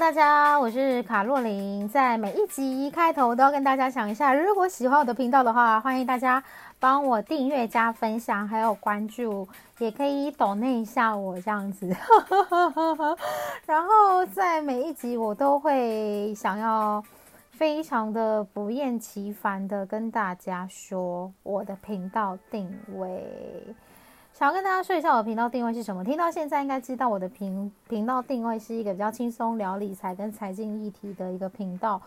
大家，我是卡洛琳。在每一集开头都要跟大家讲一下，如果喜欢我的频道的话，欢迎大家帮我订阅、加分享，还有关注，也可以抖内一下我这样子。然后在每一集我都会想要非常的不厌其烦的跟大家说我的频道定位。想要跟大家说一下我的频道定位是什么？听到现在应该知道我的频频道定位是一个比较轻松聊理财跟财经议题的一个频道。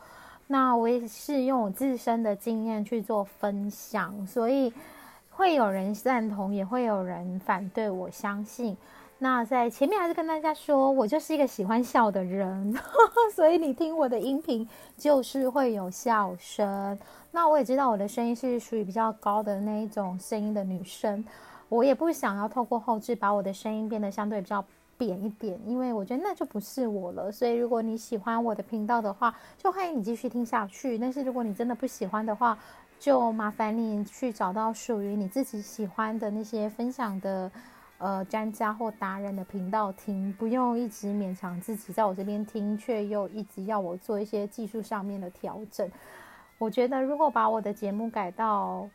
那我也是用我自身的经验去做分享，所以会有人赞同，也会有人反对。我相信。那在前面还是跟大家说，我就是一个喜欢笑的人，所以你听我的音频就是会有笑声。那我也知道我的声音是属于比较高的那一种声音的女生。我也不想要透过后置把我的声音变得相对比较扁一点，因为我觉得那就不是我了。所以如果你喜欢我的频道的话，就欢迎你继续听下去。但是如果你真的不喜欢的话，就麻烦你去找到属于你自己喜欢的那些分享的呃专家或达人的频道听，不用一直勉强自己在我这边听，却又一直要我做一些技术上面的调整。我觉得如果把我的节目改到。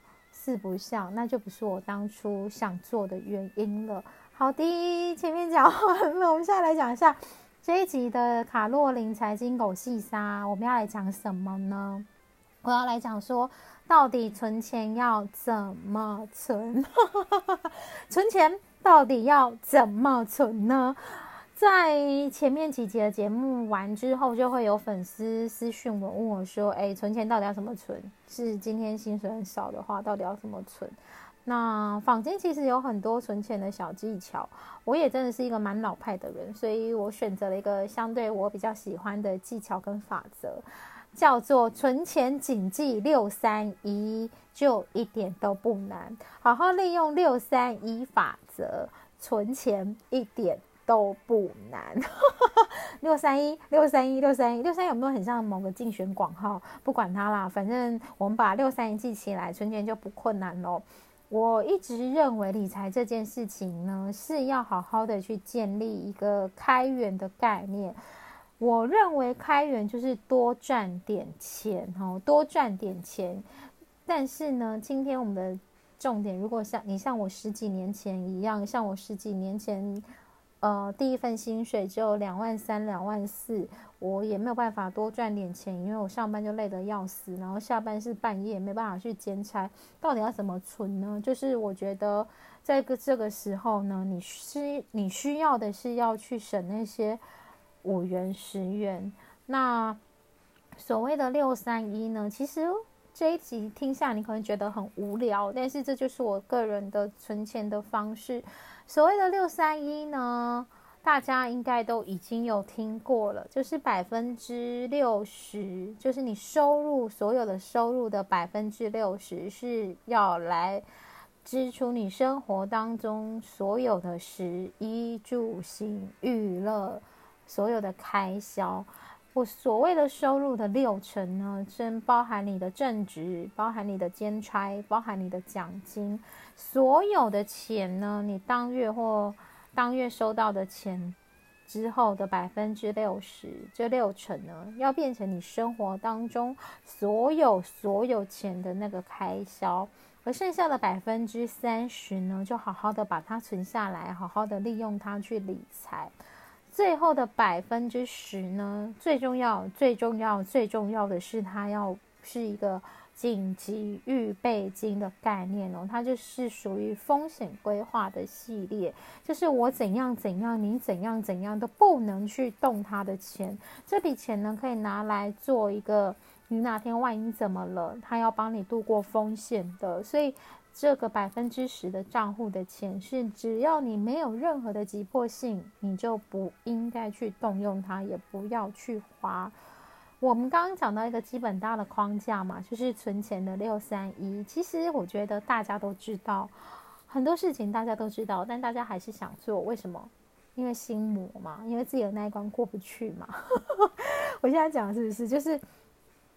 四不像，那就不是我当初想做的原因了。好的，前面讲完了，我们现在来讲一下这一集的卡洛琳财经狗细沙。我们要来讲什么呢？我要来讲说，到底存钱要怎么存？存钱到底要怎么存呢？在前面几集的节目完之后，就会有粉丝私讯我，问我说：“哎，存钱到底要怎么存？是今天薪水很少的话，到底要怎么存？”那坊间其实有很多存钱的小技巧，我也真的是一个蛮老派的人，所以我选择了一个相对我比较喜欢的技巧跟法则，叫做存钱谨记六三一，就一点都不难。好好利用六三一法则，存钱一点。都不难，六三一六三一六三一六三有没有很像某个竞选广号？不管它啦，反正我们把六三一记起来，存钱就不困难喽。我一直认为理财这件事情呢，是要好好的去建立一个开源的概念。我认为开源就是多赚点钱，哦，多赚点钱。但是呢，今天我们的重点，如果像你像我十几年前一样，像我十几年前。呃，第一份薪水只有两万三、两万四，我也没有办法多赚点钱，因为我上班就累得要死，然后下班是半夜，没办法去兼差。到底要怎么存呢？就是我觉得，在这个时候呢，你需你需要的是要去省那些五元、十元。那所谓的六三一呢，其实这一集听下你可能觉得很无聊，但是这就是我个人的存钱的方式。所谓的六三一呢，大家应该都已经有听过了，就是百分之六十，就是你收入所有的收入的百分之六十是要来支出你生活当中所有的食衣住行娱乐所有的开销。我所谓的收入的六成呢，真包含你的正职，包含你的兼差，包含你的奖金，所有的钱呢，你当月或当月收到的钱之后的百分之六十，这六成呢，要变成你生活当中所有所有钱的那个开销，而剩下的百分之三十呢，就好好的把它存下来，好好的利用它去理财。最后的百分之十呢，最重要、最重要、最重要的是，它要是一个紧急预备金的概念哦，它就是属于风险规划的系列，就是我怎样怎样，你怎样怎样都不能去动它的钱，这笔钱呢可以拿来做一个，你哪天万一怎么了，他要帮你度过风险的，所以。这个百分之十的账户的钱是，只要你没有任何的急迫性，你就不应该去动用它，也不要去花。我们刚刚讲到一个基本大的框架嘛，就是存钱的六三一。其实我觉得大家都知道很多事情，大家都知道，但大家还是想做，为什么？因为心魔嘛，因为自己的那一关过不去嘛。我现在讲是不是就是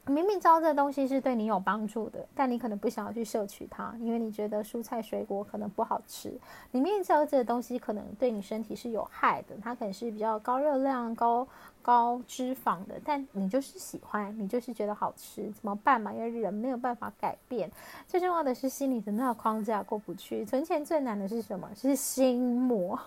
明明知道这东西是对你有帮助的，但你可能不想要去摄取它，因为你觉得蔬菜水果可能不好吃。你明明知道这个东西可能对你身体是有害的，它可能是比较高热量、高高脂肪的，但你就是喜欢，你就是觉得好吃，怎么办嘛？因为人没有办法改变，最重要的是心里的那个框架过不去。存钱最难的是什么？是心魔。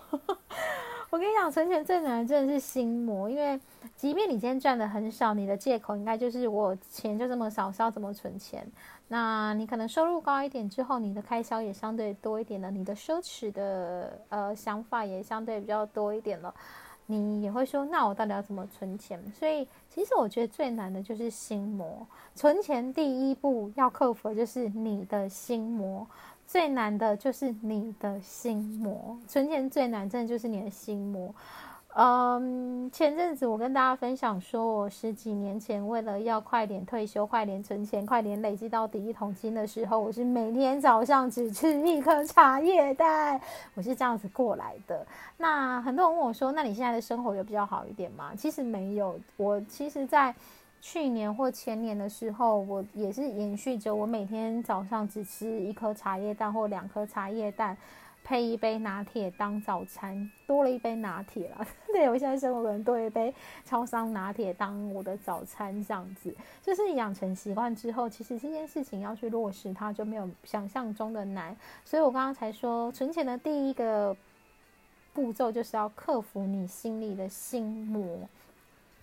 我跟你讲，存钱最难的真的是心魔，因为即便你今天赚的很少，你的借口应该就是我钱就这么少，是要怎么存钱？那你可能收入高一点之后，你的开销也相对多一点了，你的奢侈的呃想法也相对比较多一点了，你也会说，那我到底要怎么存钱？所以其实我觉得最难的就是心魔，存钱第一步要克服的就是你的心魔。最难的就是你的心魔，存钱最难，真的就是你的心魔。嗯，前阵子我跟大家分享说，我十几年前为了要快点退休、快点存钱、快点累积到第一桶金的时候，我是每天早上只吃一颗茶叶蛋，我是这样子过来的。那很多人问我说，那你现在的生活有比较好一点吗？其实没有，我其实，在。去年或前年的时候，我也是延续着我每天早上只吃一颗茶叶蛋或两颗茶叶蛋，配一杯拿铁当早餐，多了一杯拿铁了。对我现在生活可能多一杯超商拿铁当我的早餐，这样子就是养成习惯之后，其实这件事情要去落实它就没有想象中的难。所以我刚刚才说，存钱的第一个步骤就是要克服你心里的心魔。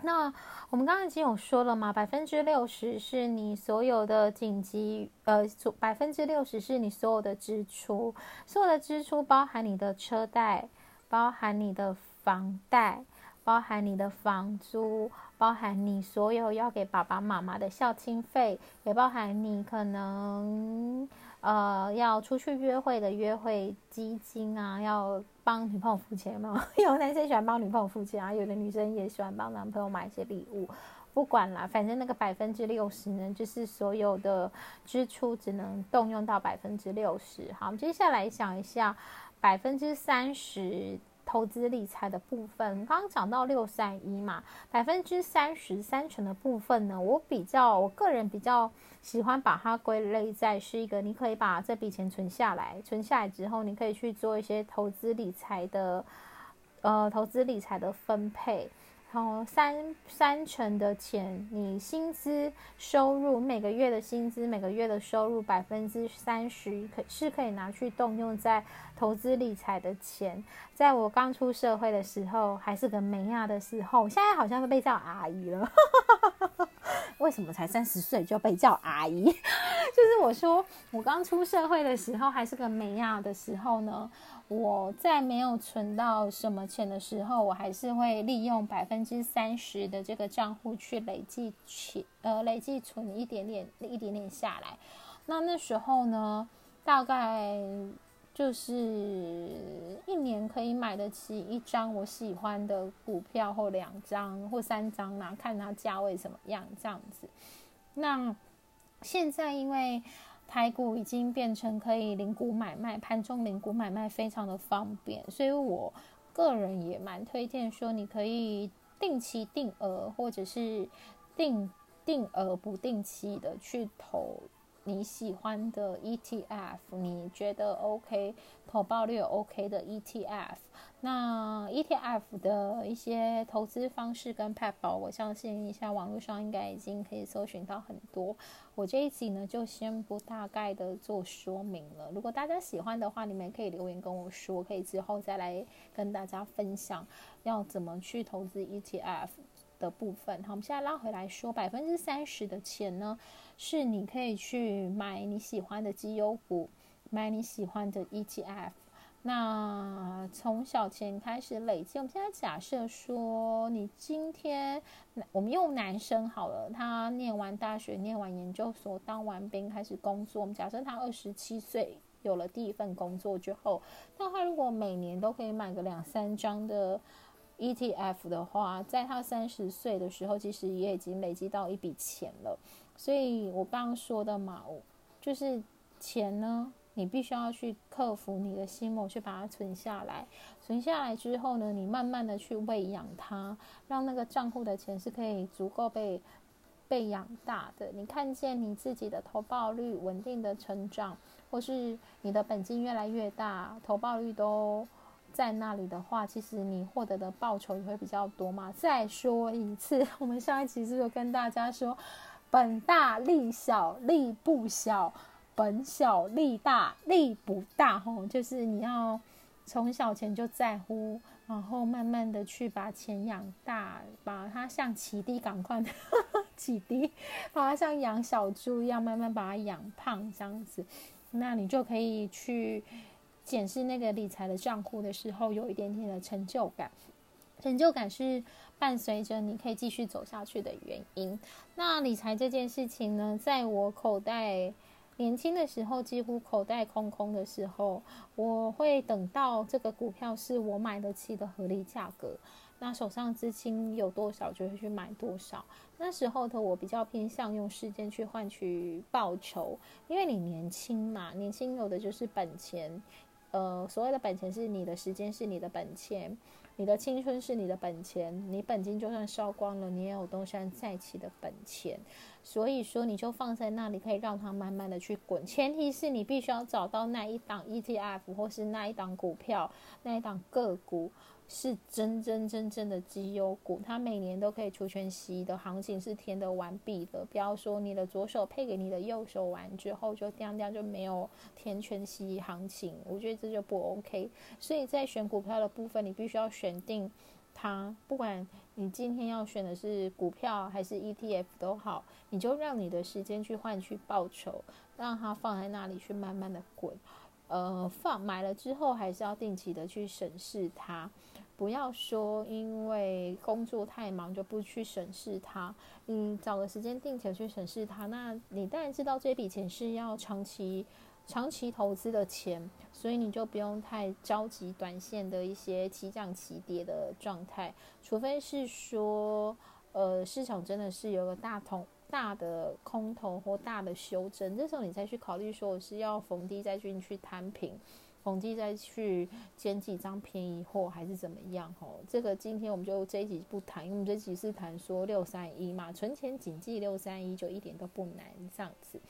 那我们刚刚已经有说了嘛，百分之六十是你所有的紧急，呃，百分之六十是你所有的支出，所有的支出包含你的车贷，包含你的房贷，包含你的房租，包含你所有要给爸爸妈妈的孝亲费，也包含你可能。呃，要出去约会的约会基金啊，要帮女朋友付钱吗？有男生喜欢帮女朋友付钱啊，有的女生也喜欢帮男朋友买一些礼物。不管啦，反正那个百分之六十呢，就是所有的支出只能动用到百分之六十。好，接下来想一下百分之三十。投资理财的部分，刚刚讲到六三一嘛，百分之三十三成的部分呢，我比较，我个人比较喜欢把它归类在是一个，你可以把这笔钱存下来，存下来之后，你可以去做一些投资理财的，呃，投资理财的分配。然后三三成的钱，你薪资收入每个月的薪资每个月的收入百分之三十可是可以拿去动用在投资理财的钱。在我刚出社会的时候，还是个美亚的时候，现在好像都被叫阿姨了。为什么才三十岁就被叫阿姨？就是我说我刚出社会的时候，还是个美亚的时候呢。我在没有存到什么钱的时候，我还是会利用百分之三十的这个账户去累计钱，呃，累计存一点点，一点点下来。那那时候呢，大概就是一年可以买得起一张我喜欢的股票，或两张或三张啦，看它价位怎么样这样子。那现在因为。台股已经变成可以零股买卖，盘中零股买卖非常的方便，所以我个人也蛮推荐说，你可以定期定额，或者是定定额不定期的去投。你喜欢的 ETF，你觉得 OK，投报率 OK 的 ETF，那 ETF 的一些投资方式跟 p a 宝，我相信一下网络上应该已经可以搜寻到很多。我这一集呢就先不大概的做说明了。如果大家喜欢的话，你们可以留言跟我说，可以之后再来跟大家分享要怎么去投资 ETF 的部分。好，我们现在拉回来说，百分之三十的钱呢？是你可以去买你喜欢的绩优股，买你喜欢的 ETF。那从小钱开始累积。我们现在假设说，你今天我们用男生好了，他念完大学、念完研究所、当完兵开始工作。我们假设他二十七岁有了第一份工作之后，那他如果每年都可以买个两三张的 ETF 的话，在他三十岁的时候，其实也已经累积到一笔钱了。所以我刚刚说的嘛，就是钱呢，你必须要去克服你的心魔，去把它存下来。存下来之后呢，你慢慢的去喂养它，让那个账户的钱是可以足够被被养大的。你看见你自己的投报率稳定的成长，或是你的本金越来越大，投报率都在那里的话，其实你获得的报酬也会比较多嘛。再说一次，我们上一期是不是跟大家说，本大利小，利不小；本小利大，利不大。吼，就是你要从小钱就在乎。然后慢慢的去把钱养大，把它像起低赶快 起低，把它像养小猪一样慢慢把它养胖这样子，那你就可以去检视那个理财的账户的时候，有一点点的成就感，成就感是伴随着你可以继续走下去的原因。那理财这件事情呢，在我口袋。年轻的时候，几乎口袋空空的时候，我会等到这个股票是我买得起的合理价格，那手上资金有多少就会去买多少。那时候的我比较偏向用时间去换取报酬，因为你年轻嘛，年轻有的就是本钱，呃，所谓的本钱是你的时间是你的本钱。你的青春是你的本钱，你本金就算烧光了，你也有东山再起的本钱。所以说，你就放在那里，可以让它慢慢的去滚。前提是你必须要找到那一档 ETF 或是那一档股票，那一档个股。是真真正正的绩优股，它每年都可以除权息的行情是填的完毕的。不要说你的左手配给你的右手完之后就掉掉就没有填全息行情，我觉得这就不 OK。所以在选股票的部分，你必须要选定它，不管你今天要选的是股票还是 ETF 都好，你就让你的时间去换取报酬，让它放在那里去慢慢的滚。呃，放买了之后还是要定期的去审视它。不要说因为工作太忙就不去审视它，你找个时间定期去审视它。那你当然知道这笔钱是要长期、长期投资的钱，所以你就不用太着急短线的一些起涨起跌的状态。除非是说，呃，市场真的是有个大同大的空头或大的修正，这时候你再去考虑说我是要逢低再进去摊平。逢低再去捡几张便宜货还是怎么样？吼，这个今天我们就这一集不谈，因为我们这集是谈说六三一嘛，存钱谨记六三一，就一点都不难这样子。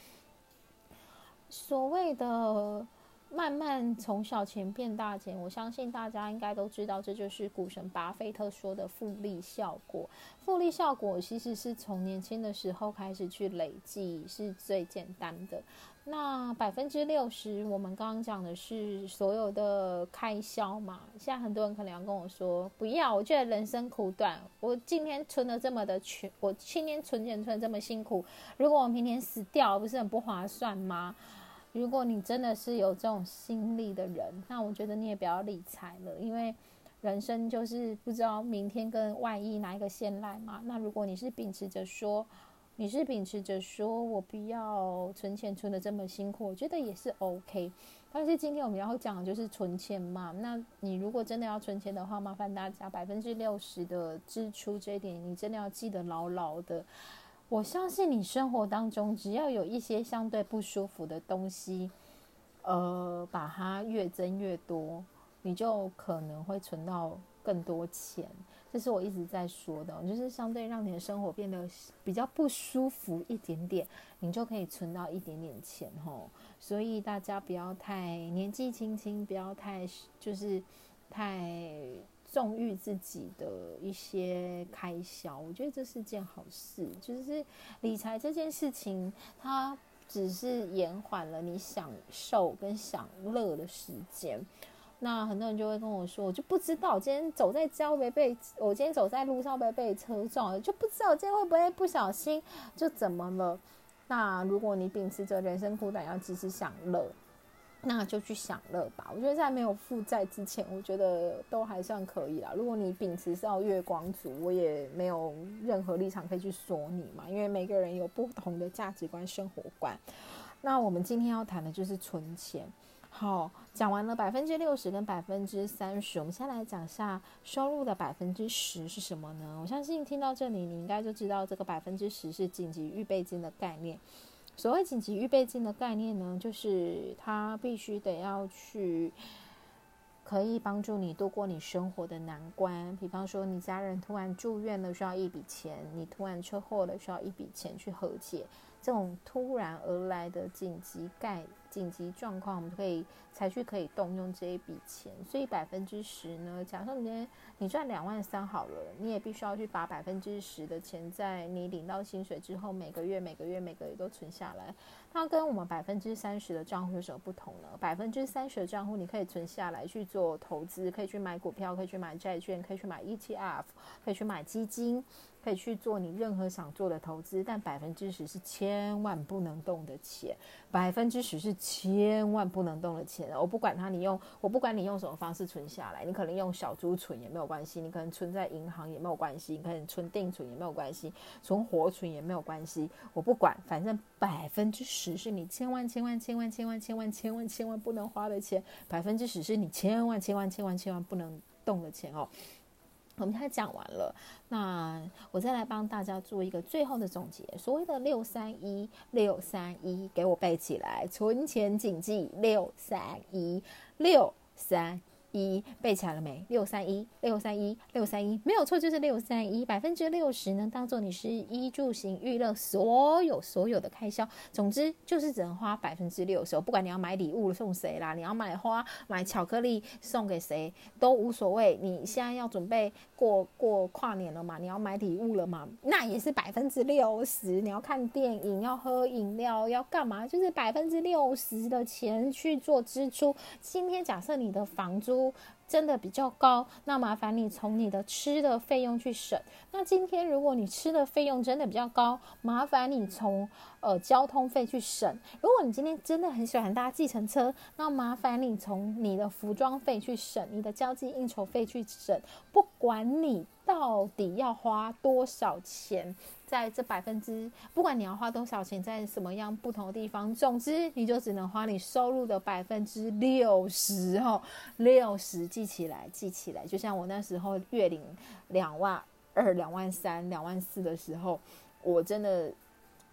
所谓的。慢慢从小钱变大钱，我相信大家应该都知道，这就是股神巴菲特说的复利效果。复利效果其实是从年轻的时候开始去累积，是最简单的。那百分之六十，我们刚刚讲的是所有的开销嘛。现在很多人可能要跟我说，不要，我觉得人生苦短，我今天存的这么的全，我去年存钱存这么辛苦，如果我明天死掉，不是很不划算吗？如果你真的是有这种心力的人，那我觉得你也不要理财了，因为人生就是不知道明天跟万一哪一个先来嘛。那如果你是秉持着说，你是秉持着说我不要存钱存的这么辛苦，我觉得也是 OK。但是今天我们要讲的就是存钱嘛。那你如果真的要存钱的话，麻烦大家百分之六十的支出这一点，你真的要记得牢牢的。我相信你生活当中，只要有一些相对不舒服的东西，呃，把它越增越多，你就可能会存到更多钱。这是我一直在说的，就是相对让你的生活变得比较不舒服一点点，你就可以存到一点点钱吼。所以大家不要太年纪轻轻，不要太就是太。纵欲自己的一些开销，我觉得这是件好事。就是理财这件事情，它只是延缓了你享受跟享乐的时间。那很多人就会跟我说，我就不知道今天走在街会被我今天走在路上被被车撞了，就不知道今天会不会不小心就怎么了。那如果你秉持着人生苦短要及时享乐。那就去享乐吧。我觉得在没有负债之前，我觉得都还算可以啦。如果你秉持是要月光族，我也没有任何立场可以去说你嘛，因为每个人有不同的价值观、生活观。那我们今天要谈的就是存钱。好，讲完了百分之六十跟百分之三十，我们先来讲一下收入的百分之十是什么呢？我相信听到这里，你应该就知道这个百分之十是紧急预备金的概念。所谓紧急预备金的概念呢，就是他必须得要去可以帮助你度过你生活的难关。比方说，你家人突然住院了，需要一笔钱；你突然车祸了，需要一笔钱去和解。这种突然而来的紧急概紧急状况，我们可以采取可以动用这一笔钱。所以百分之十呢，假设你今天你赚两万三好了，你也必须要去把百分之十的钱，在你领到薪水之后，每个月每个月每个月都存下来。它跟我们百分之三十的账户有什么不同呢？百分之三十的账户你可以存下来去做投资，可以去买股票，可以去买债券，可以去买 ETF，可以去买基金。可以去做你任何想做的投资，但百分之十是千万不能动的钱，百分之十是千万不能动的钱。我不管它，你用我不管你用什么方式存下来，你可能用小猪存也没有关系，你可能存在银行也没有关系，你可能存定存也没有关系，存活存也没有关系，我不管，反正百分之十是你千万千万千万千万千万千万千万不能花的钱，百分之十是你千万千万千万千万不能动的钱哦。我们现在讲完了，那我再来帮大家做一个最后的总结。所谓的六三一六三一，给我背起来，存钱谨记六三一六三。一背起来了没？六三一六三一六三一没有错，就是六三一百分之六十呢，当做你是衣住行娱乐所有所有的开销，总之就是只能花百分之六十。不管你要买礼物送谁啦，你要买花买巧克力送给谁都无所谓。你现在要准备过过跨年了嘛？你要买礼物了嘛？那也是百分之六十。你要看电影，要喝饮料，要干嘛？就是百分之六十的钱去做支出。今天假设你的房租。真的比较高，那麻烦你从你的吃的费用去省。那今天如果你吃的费用真的比较高，麻烦你从呃交通费去省。如果你今天真的很喜欢搭计程车，那麻烦你从你的服装费去省，你的交际应酬费去省。不管你到底要花多少钱。在这百分之，不管你要花多少钱，在什么样不同的地方，总之你就只能花你收入的百分之六十哦，六十记起来，记起来。就像我那时候月领两万二、两万三、两万四的时候，我真的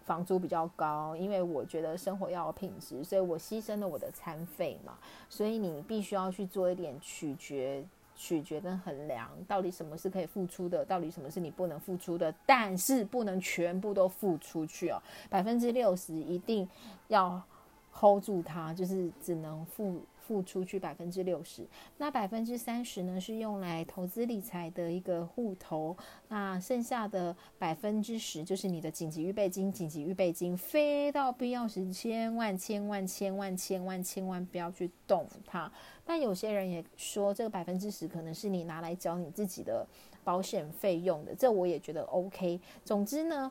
房租比较高，因为我觉得生活要有品质，所以我牺牲了我的餐费嘛。所以你必须要去做一点取决。取决跟衡量，到底什么是可以付出的，到底什么是你不能付出的，但是不能全部都付出去哦，百分之六十一定要 hold 住它，就是只能付。付出去百分之六十，那百分之三十呢是用来投资理财的一个户头，那剩下的百分之十就是你的紧急预备金。紧急预备金非到必要时，千万千万千万千万千万不要去动它。但有些人也说，这个百分之十可能是你拿来交你自己的保险费用的，这我也觉得 OK。总之呢，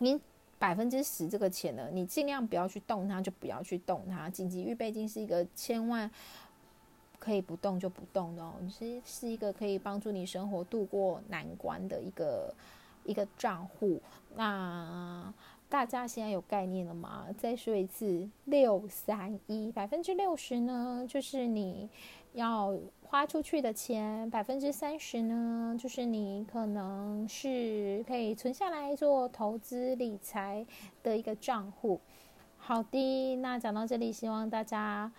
您。百分之十这个钱呢，你尽量不要去动它，就不要去动它。紧急预备金是一个千万可以不动就不动的哦，是是一个可以帮助你生活度过难关的一个一个账户。那大家现在有概念了吗？再说一次，六三一百分之六十呢，就是你要。花出去的钱百分之三十呢，就是你可能是可以存下来做投资理财的一个账户。好的，那讲到这里，希望大家。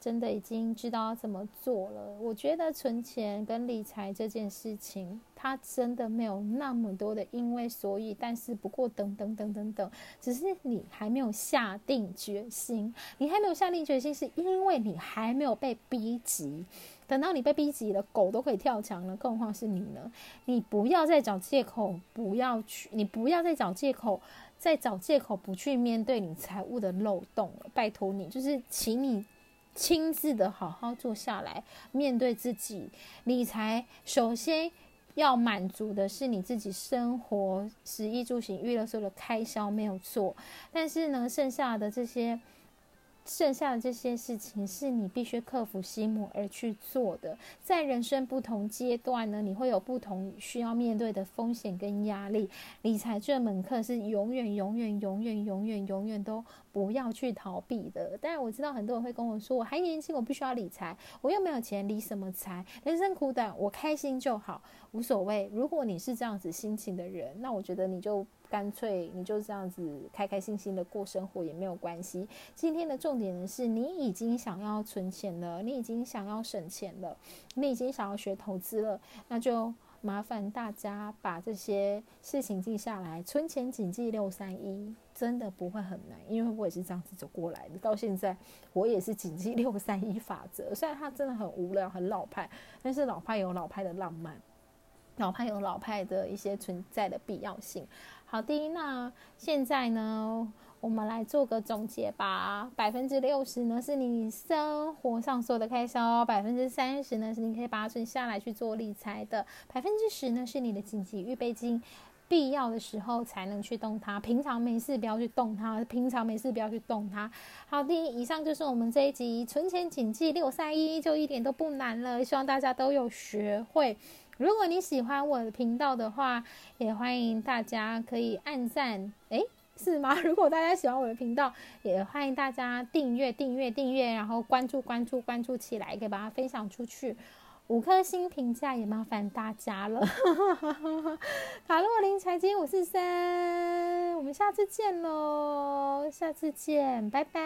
真的已经知道怎么做了。我觉得存钱跟理财这件事情，它真的没有那么多的因为所以，但是不过等等等等等，只是你还没有下定决心。你还没有下定决心，是因为你还没有被逼急。等到你被逼急了，狗都可以跳墙了，更何况是你呢？你不要再找借口，不要去，你不要再找借口，再找借口不去面对你财务的漏洞了。拜托你，就是请你。亲自的好好坐下来，面对自己理财。首先要满足的是你自己生活、食衣住行、娱乐所有的开销没有错，但是呢，剩下的这些。剩下的这些事情是你必须克服心魔而去做的。在人生不同阶段呢，你会有不同需要面对的风险跟压力。理财这门课是永远、永远、永远、永远、永远都不要去逃避的。当然我知道很多人会跟我说，我还年轻，我不需要理财，我又没有钱，理什么财？人生苦短，我开心就好，无所谓。如果你是这样子心情的人，那我觉得你就干脆你就这样子开开心心的过生活也没有关系。今天的重点呢是你已经想要存钱了，你已经想要省钱了，你已经想要学投资了，那就。麻烦大家把这些事情记下来，存钱谨记六三一，真的不会很难，因为我也是这样子走过来的。到现在，我也是谨记六三一法则。虽然它真的很无聊、很老派，但是老派有老派的浪漫，老派有老派的一些存在的必要性。好的，那现在呢？我们来做个总结吧。百分之六十呢是你生活上所有的开销，百分之三十呢是你可以把它存下来去做理财的，百分之十呢是你的紧急预备金，必要的时候才能去动它，平常没事不要去动它，平常没事不要去动它。好的，以上就是我们这一集存钱谨记六三一，就一点都不难了，希望大家都有学会。如果你喜欢我的频道的话，也欢迎大家可以按赞，诶。是吗？如果大家喜欢我的频道，也欢迎大家订阅、订阅、订阅，然后关注、关注、关注起来，可以把它分享出去。五颗星评价也麻烦大家了。卡洛琳财经五四三，我们下次见喽！下次见，拜拜。